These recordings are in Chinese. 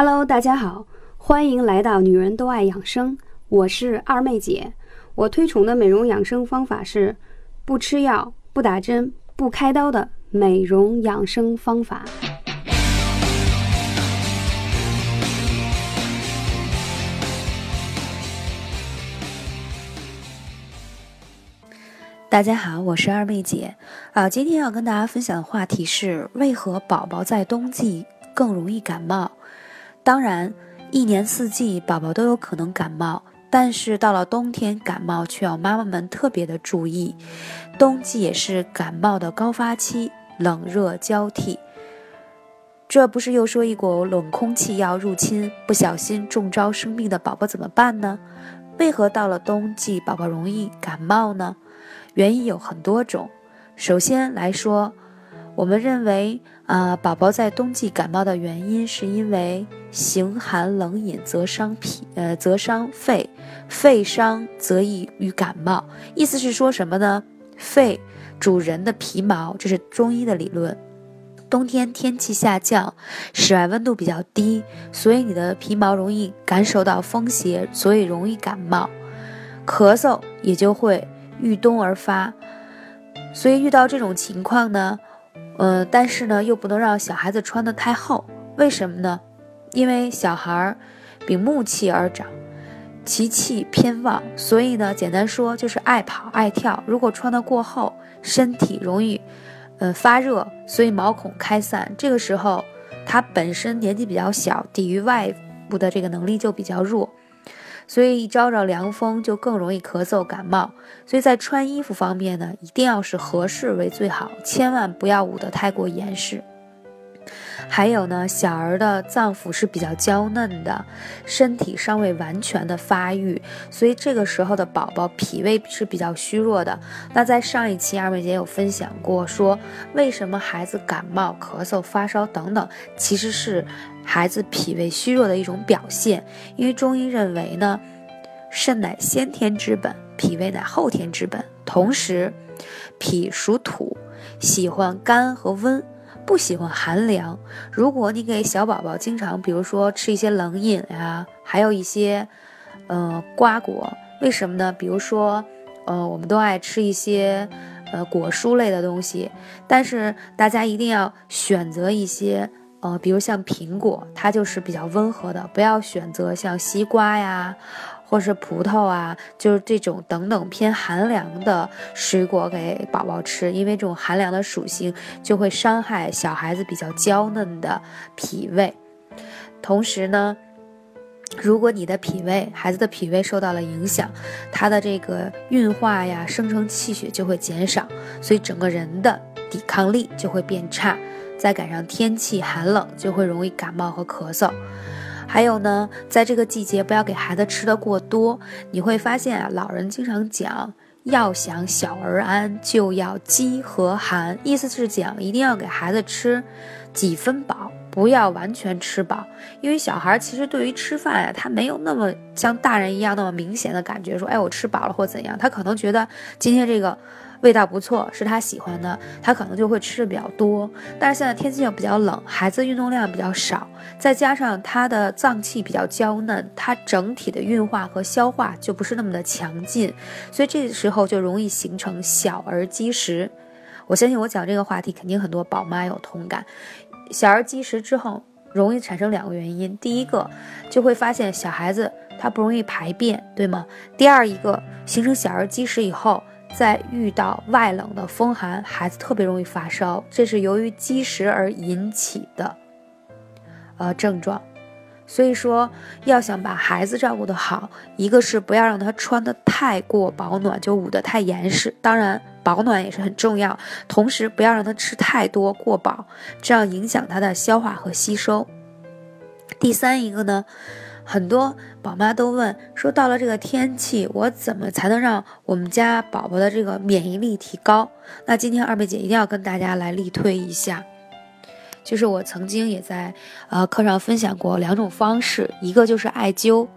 Hello，大家好，欢迎来到女人都爱养生，我是二妹姐。我推崇的美容养生方法是不吃药、不打针、不开刀的美容养生方法。大家好，我是二妹姐啊。今天要跟大家分享的话题是：为何宝宝在冬季更容易感冒？当然，一年四季宝宝都有可能感冒，但是到了冬天感冒却要妈妈们特别的注意。冬季也是感冒的高发期，冷热交替。这不是又说一股冷空气要入侵，不小心中招生病的宝宝怎么办呢？为何到了冬季宝宝容易感冒呢？原因有很多种。首先来说，我们认为啊，宝宝在冬季感冒的原因是因为形寒冷饮则伤脾，呃，则伤肺，肺伤则易于感冒。意思是说什么呢？肺主人的皮毛，这是中医的理论。冬天天气下降，室外温度比较低，所以你的皮毛容易感受到风邪，所以容易感冒，咳嗽也就会。遇冬而发，所以遇到这种情况呢，呃，但是呢，又不能让小孩子穿的太厚，为什么呢？因为小孩儿秉木气而长，其气偏旺，所以呢，简单说就是爱跑爱跳。如果穿的过厚，身体容易，呃，发热，所以毛孔开散。这个时候，他本身年纪比较小，抵御外部的这个能力就比较弱。所以一招着凉风就更容易咳嗽感冒，所以在穿衣服方面呢，一定要是合适为最好，千万不要捂得太过严实。还有呢，小儿的脏腑是比较娇嫩的，身体尚未完全的发育，所以这个时候的宝宝脾胃是比较虚弱的。那在上一期二妹姐有分享过，说为什么孩子感冒、咳嗽、发烧等等，其实是孩子脾胃虚弱的一种表现。因为中医认为呢，肾乃先天之本，脾胃乃后天之本。同时，脾属土，喜欢干和温。不喜欢寒凉。如果你给小宝宝经常，比如说吃一些冷饮呀，还有一些，呃，瓜果，为什么呢？比如说，呃，我们都爱吃一些，呃，果蔬类的东西，但是大家一定要选择一些，呃，比如像苹果，它就是比较温和的，不要选择像西瓜呀。或是葡萄啊，就是这种等等偏寒凉的水果给宝宝吃，因为这种寒凉的属性就会伤害小孩子比较娇嫩的脾胃。同时呢，如果你的脾胃孩子的脾胃受到了影响，他的这个运化呀、生成气血就会减少，所以整个人的抵抗力就会变差。再赶上天气寒冷，就会容易感冒和咳嗽。还有呢，在这个季节不要给孩子吃的过多。你会发现啊，老人经常讲，要想小儿安，就要饥和寒，意思是讲一定要给孩子吃几分饱，不要完全吃饱。因为小孩其实对于吃饭呀，他没有那么像大人一样那么明显的感觉，说哎我吃饱了或怎样，他可能觉得今天这个。味道不错，是他喜欢的，他可能就会吃的比较多。但是现在天气又比较冷，孩子运动量比较少，再加上他的脏器比较娇嫩，他整体的运化和消化就不是那么的强劲，所以这时候就容易形成小儿积食。我相信我讲这个话题，肯定很多宝妈有同感。小儿积食之后，容易产生两个原因：第一个，就会发现小孩子他不容易排便，对吗？第二一个，形成小儿积食以后。在遇到外冷的风寒，孩子特别容易发烧，这是由于积食而引起的，呃症状。所以说，要想把孩子照顾得好，一个是不要让他穿的太过保暖，就捂得太严实。当然，保暖也是很重要。同时，不要让他吃太多过饱，这样影响他的消化和吸收。第三一个呢？很多宝妈都问说，到了这个天气，我怎么才能让我们家宝宝的这个免疫力提高？那今天二妹姐一定要跟大家来力推一下，就是我曾经也在呃课上分享过两种方式，一个就是艾灸。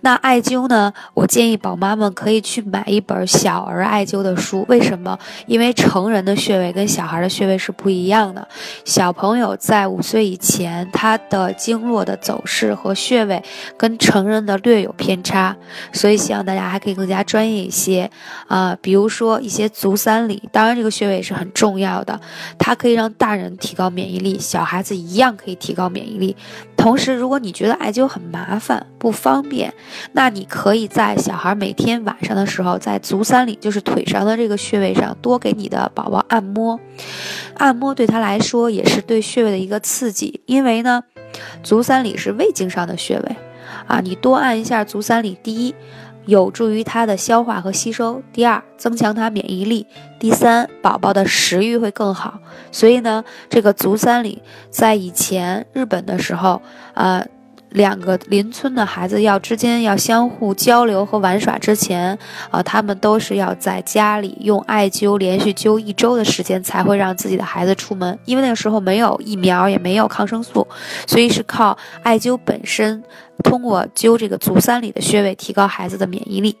那艾灸呢，我建议宝妈们可以去买一本小儿艾灸的书。为什么？因为成人的穴位跟小孩的穴位是不一样的。小朋友在五岁以前，他的经络的走势和穴位跟成人的略有偏差，所以希望大家还可以更加专业一些啊。比如说一些足三里，当然这个穴位是很重要的，它可以让大人提高免疫力，小小孩子一样可以提高免疫力。同时，如果你觉得艾灸很麻烦、不方便，那你可以在小孩每天晚上的时候，在足三里，就是腿上的这个穴位上，多给你的宝宝按摩。按摩对他来说也是对穴位的一个刺激，因为呢，足三里是胃经上的穴位啊，你多按一下足三里，第一。有助于他的消化和吸收。第二，增强他免疫力。第三，宝宝的食欲会更好。所以呢，这个足三里在以前日本的时候，啊。两个邻村的孩子要之间要相互交流和玩耍之前，啊，他们都是要在家里用艾灸连续灸一周的时间，才会让自己的孩子出门。因为那个时候没有疫苗，也没有抗生素，所以是靠艾灸本身，通过灸这个足三里的穴位，提高孩子的免疫力。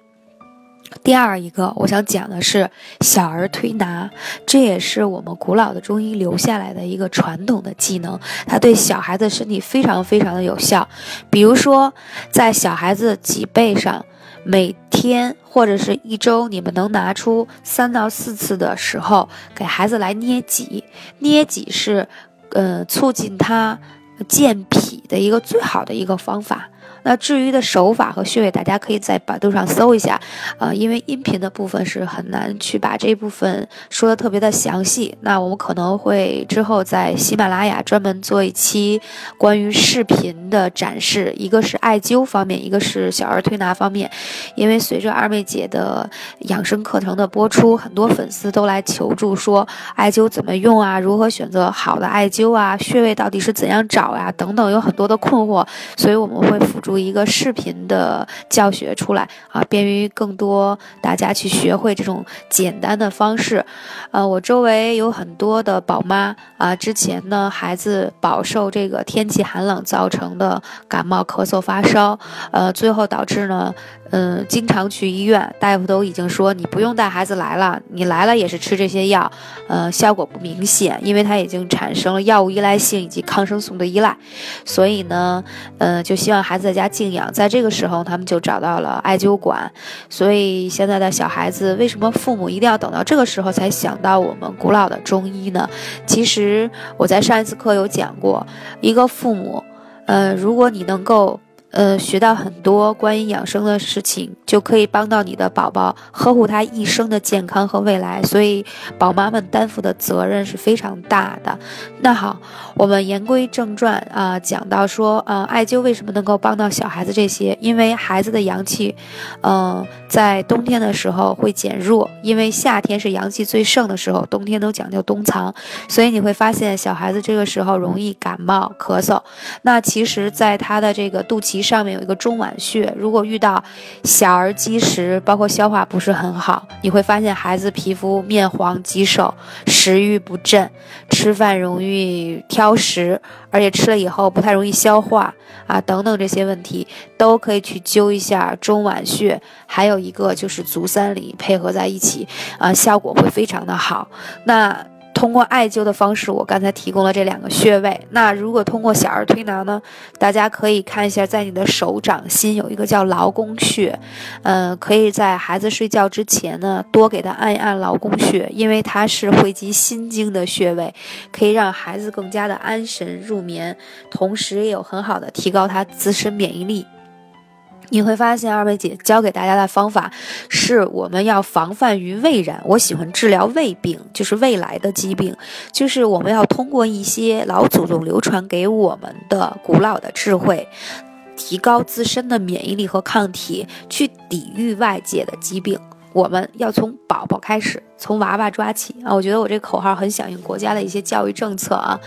第二一个，我想讲的是小儿推拿，这也是我们古老的中医留下来的一个传统的技能，它对小孩子身体非常非常的有效。比如说，在小孩子脊背上，每天或者是一周，你们能拿出三到四次的时候，给孩子来捏脊。捏脊是，呃，促进他健脾的一个最好的一个方法。那至于的手法和穴位，大家可以在百度上搜一下，呃，因为音频的部分是很难去把这部分说的特别的详细。那我们可能会之后在喜马拉雅专门做一期关于视频的展示，一个是艾灸方面，一个是小儿推拿方面。因为随着二妹姐的养生课程的播出，很多粉丝都来求助说艾灸怎么用啊，如何选择好的艾灸啊，穴位到底是怎样找呀，等等，有很多的困惑，所以我们会辅助。出一个视频的教学出来啊，便于更多大家去学会这种简单的方式。呃，我周围有很多的宝妈啊，之前呢孩子饱受这个天气寒冷造成的感冒、咳嗽、发烧，呃，最后导致呢。嗯，经常去医院，大夫都已经说你不用带孩子来了，你来了也是吃这些药，呃，效果不明显，因为他已经产生了药物依赖性以及抗生素的依赖，所以呢，呃，就希望孩子在家静养。在这个时候，他们就找到了艾灸馆。所以现在的小孩子，为什么父母一定要等到这个时候才想到我们古老的中医呢？其实我在上一次课有讲过，一个父母，呃，如果你能够。呃，学到很多关于养生的事情，就可以帮到你的宝宝，呵护他一生的健康和未来。所以，宝妈们担负的责任是非常大的。那好，我们言归正传啊，讲到说，呃，艾灸为什么能够帮到小孩子这些？因为孩子的阳气，嗯，在冬天的时候会减弱，因为夏天是阳气最盛的时候，冬天都讲究冬藏，所以你会发现小孩子这个时候容易感冒、咳嗽。那其实，在他的这个肚脐。上面有一个中脘穴，如果遇到小儿积食，包括消化不是很好，你会发现孩子皮肤面黄肌瘦，食欲不振，吃饭容易挑食，而且吃了以后不太容易消化啊，等等这些问题都可以去灸一下中脘穴，还有一个就是足三里配合在一起啊，效果会非常的好。那。通过艾灸的方式，我刚才提供了这两个穴位。那如果通过小儿推拿呢？大家可以看一下，在你的手掌心有一个叫劳宫穴，嗯，可以在孩子睡觉之前呢，多给他按一按劳宫穴，因为它是汇集心经的穴位，可以让孩子更加的安神入眠，同时也有很好的提高他自身免疫力。你会发现，二位姐教给大家的方法是我们要防范于未然。我喜欢治疗胃病，就是未来的疾病，就是我们要通过一些老祖宗流传给我们的古老的智慧，提高自身的免疫力和抗体，去抵御外界的疾病。我们要从宝宝开始，从娃娃抓起啊！我觉得我这口号很响应国家的一些教育政策啊，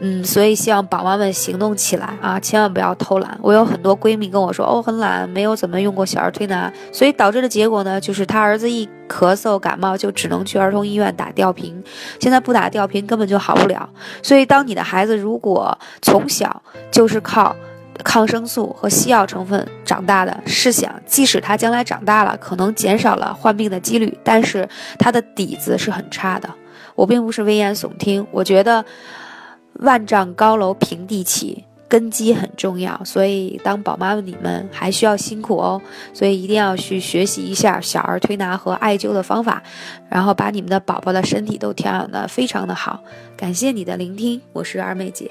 嗯，所以希望宝妈们行动起来啊，千万不要偷懒。我有很多闺蜜跟我说，哦，很懒，没有怎么用过小儿推拿，所以导致的结果呢，就是她儿子一咳嗽感冒就只能去儿童医院打吊瓶，现在不打吊瓶根本就好不了。所以，当你的孩子如果从小就是靠。抗生素和西药成分长大的，试想，即使他将来长大了，可能减少了患病的几率，但是他的底子是很差的。我并不是危言耸听，我觉得万丈高楼平地起，根基很重要。所以，当宝妈们你们还需要辛苦哦，所以一定要去学习一下小儿推拿和艾灸的方法，然后把你们的宝宝的身体都调养的非常的好。感谢你的聆听，我是二妹姐。